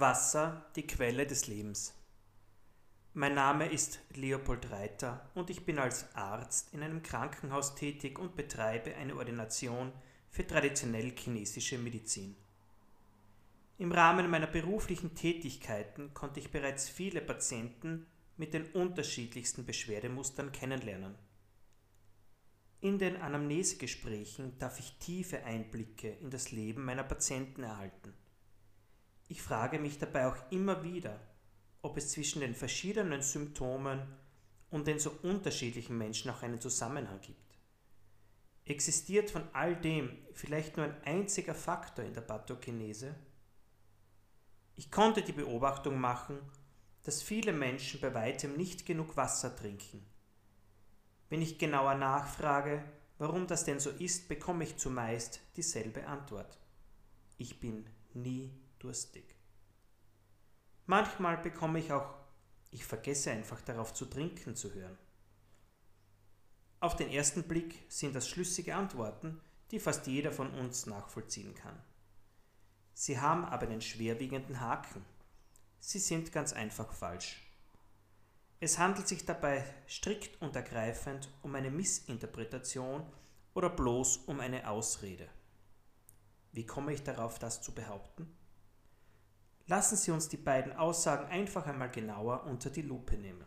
Wasser, die Quelle des Lebens. Mein Name ist Leopold Reiter und ich bin als Arzt in einem Krankenhaus tätig und betreibe eine Ordination für traditionell chinesische Medizin. Im Rahmen meiner beruflichen Tätigkeiten konnte ich bereits viele Patienten mit den unterschiedlichsten Beschwerdemustern kennenlernen. In den Anamnesegesprächen darf ich tiefe Einblicke in das Leben meiner Patienten erhalten. Ich frage mich dabei auch immer wieder, ob es zwischen den verschiedenen Symptomen und den so unterschiedlichen Menschen auch einen Zusammenhang gibt. Existiert von all dem vielleicht nur ein einziger Faktor in der Pathogenese? Ich konnte die Beobachtung machen, dass viele Menschen bei weitem nicht genug Wasser trinken. Wenn ich genauer nachfrage, warum das denn so ist, bekomme ich zumeist dieselbe Antwort. Ich bin nie durstig. Manchmal bekomme ich auch, ich vergesse einfach darauf zu trinken zu hören. Auf den ersten Blick sind das schlüssige Antworten, die fast jeder von uns nachvollziehen kann. Sie haben aber einen schwerwiegenden Haken. Sie sind ganz einfach falsch. Es handelt sich dabei strikt und ergreifend um eine Missinterpretation oder bloß um eine Ausrede. Wie komme ich darauf, das zu behaupten? Lassen Sie uns die beiden Aussagen einfach einmal genauer unter die Lupe nehmen.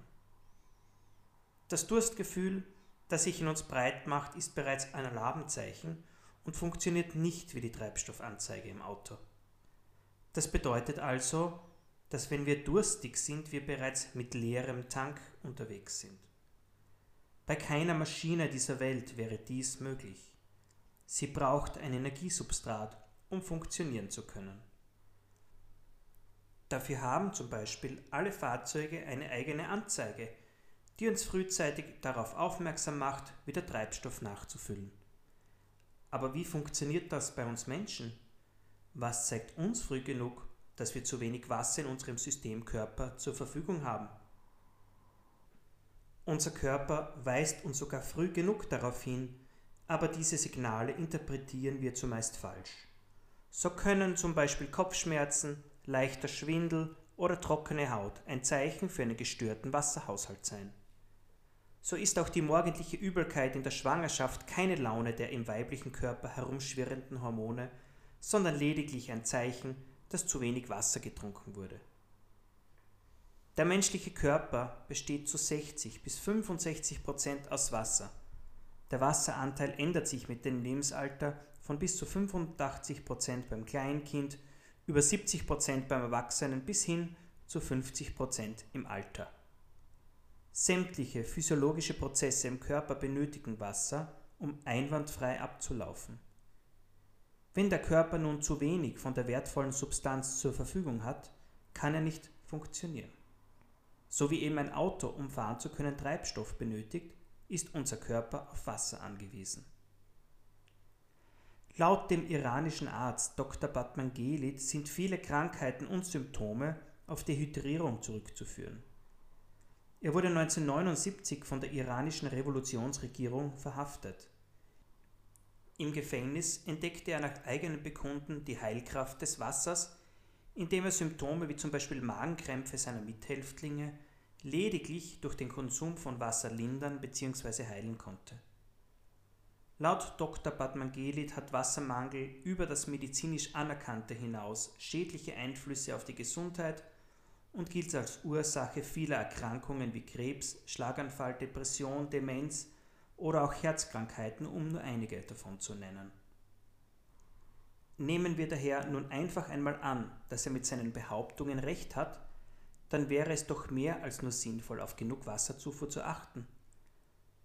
Das Durstgefühl, das sich in uns breit macht, ist bereits ein Alarmzeichen und funktioniert nicht wie die Treibstoffanzeige im Auto. Das bedeutet also, dass wenn wir durstig sind, wir bereits mit leerem Tank unterwegs sind. Bei keiner Maschine dieser Welt wäre dies möglich. Sie braucht ein Energiesubstrat, um funktionieren zu können. Dafür haben zum Beispiel alle Fahrzeuge eine eigene Anzeige, die uns frühzeitig darauf aufmerksam macht, wieder Treibstoff nachzufüllen. Aber wie funktioniert das bei uns Menschen? Was zeigt uns früh genug, dass wir zu wenig Wasser in unserem Systemkörper zur Verfügung haben? Unser Körper weist uns sogar früh genug darauf hin, aber diese Signale interpretieren wir zumeist falsch. So können zum Beispiel Kopfschmerzen, leichter Schwindel oder trockene Haut ein Zeichen für einen gestörten Wasserhaushalt sein. So ist auch die morgendliche Übelkeit in der Schwangerschaft keine Laune der im weiblichen Körper herumschwirrenden Hormone, sondern lediglich ein Zeichen, dass zu wenig Wasser getrunken wurde. Der menschliche Körper besteht zu 60 bis 65 Prozent aus Wasser. Der Wasseranteil ändert sich mit dem Lebensalter von bis zu 85 Prozent beim Kleinkind über 70 Prozent beim Erwachsenen bis hin zu 50 Prozent im Alter. Sämtliche physiologische Prozesse im Körper benötigen Wasser, um einwandfrei abzulaufen. Wenn der Körper nun zu wenig von der wertvollen Substanz zur Verfügung hat, kann er nicht funktionieren. So wie eben ein Auto, um fahren zu können, Treibstoff benötigt, ist unser Körper auf Wasser angewiesen. Laut dem iranischen Arzt Dr. Batmangelit sind viele Krankheiten und Symptome auf Dehydrierung zurückzuführen. Er wurde 1979 von der iranischen Revolutionsregierung verhaftet. Im Gefängnis entdeckte er nach eigenen Bekunden die Heilkraft des Wassers, indem er Symptome wie zum Beispiel Magenkrämpfe seiner Mithäftlinge lediglich durch den Konsum von Wasser lindern bzw. heilen konnte. Laut Dr. Batmangelit hat Wassermangel über das medizinisch Anerkannte hinaus schädliche Einflüsse auf die Gesundheit und gilt als Ursache vieler Erkrankungen wie Krebs, Schlaganfall, Depression, Demenz oder auch Herzkrankheiten, um nur einige davon zu nennen. Nehmen wir daher nun einfach einmal an, dass er mit seinen Behauptungen recht hat, dann wäre es doch mehr als nur sinnvoll, auf genug Wasserzufuhr zu achten.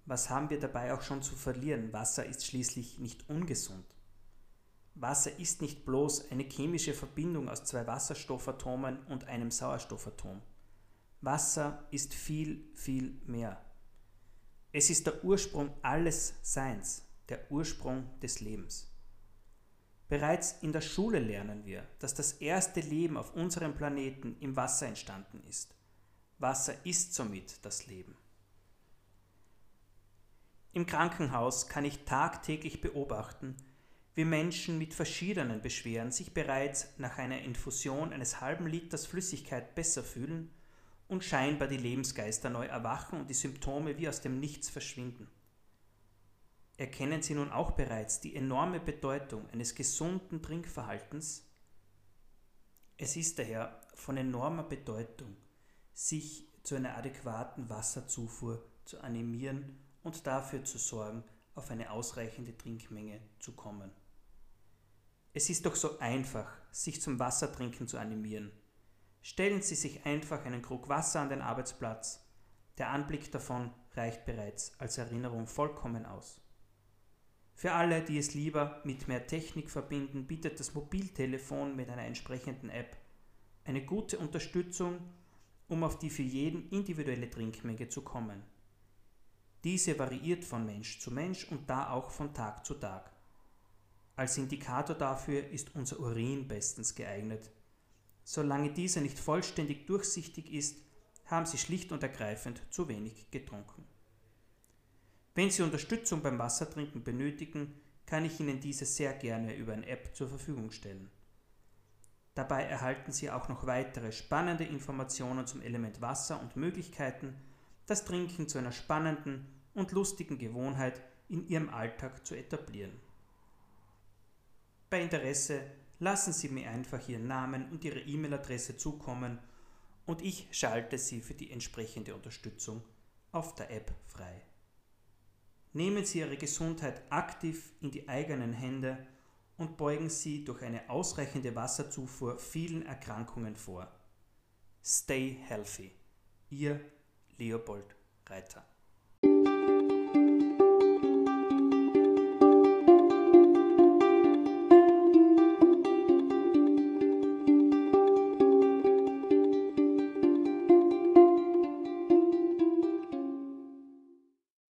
Was haben wir dabei auch schon zu verlieren? Wasser ist schließlich nicht ungesund. Wasser ist nicht bloß eine chemische Verbindung aus zwei Wasserstoffatomen und einem Sauerstoffatom. Wasser ist viel, viel mehr. Es ist der Ursprung alles Seins, der Ursprung des Lebens. Bereits in der Schule lernen wir, dass das erste Leben auf unserem Planeten im Wasser entstanden ist. Wasser ist somit das Leben. Im Krankenhaus kann ich tagtäglich beobachten, wie Menschen mit verschiedenen Beschwerden sich bereits nach einer Infusion eines halben Liters Flüssigkeit besser fühlen und scheinbar die Lebensgeister neu erwachen und die Symptome wie aus dem Nichts verschwinden. Erkennen Sie nun auch bereits die enorme Bedeutung eines gesunden Trinkverhaltens? Es ist daher von enormer Bedeutung, sich zu einer adäquaten Wasserzufuhr zu animieren und dafür zu sorgen, auf eine ausreichende Trinkmenge zu kommen. Es ist doch so einfach, sich zum Wassertrinken zu animieren. Stellen Sie sich einfach einen Krug Wasser an den Arbeitsplatz. Der Anblick davon reicht bereits als Erinnerung vollkommen aus. Für alle, die es lieber mit mehr Technik verbinden, bietet das Mobiltelefon mit einer entsprechenden App eine gute Unterstützung, um auf die für jeden individuelle Trinkmenge zu kommen. Diese variiert von Mensch zu Mensch und da auch von Tag zu Tag. Als Indikator dafür ist unser Urin bestens geeignet. Solange dieser nicht vollständig durchsichtig ist, haben Sie schlicht und ergreifend zu wenig getrunken. Wenn Sie Unterstützung beim Wassertrinken benötigen, kann ich Ihnen diese sehr gerne über eine App zur Verfügung stellen. Dabei erhalten Sie auch noch weitere spannende Informationen zum Element Wasser und Möglichkeiten, das Trinken zu einer spannenden und lustigen Gewohnheit in Ihrem Alltag zu etablieren. Bei Interesse lassen Sie mir einfach Ihren Namen und Ihre E-Mail-Adresse zukommen und ich schalte Sie für die entsprechende Unterstützung auf der App frei. Nehmen Sie Ihre Gesundheit aktiv in die eigenen Hände und beugen Sie durch eine ausreichende Wasserzufuhr vielen Erkrankungen vor. Stay healthy. Ihr Leopold Reiter.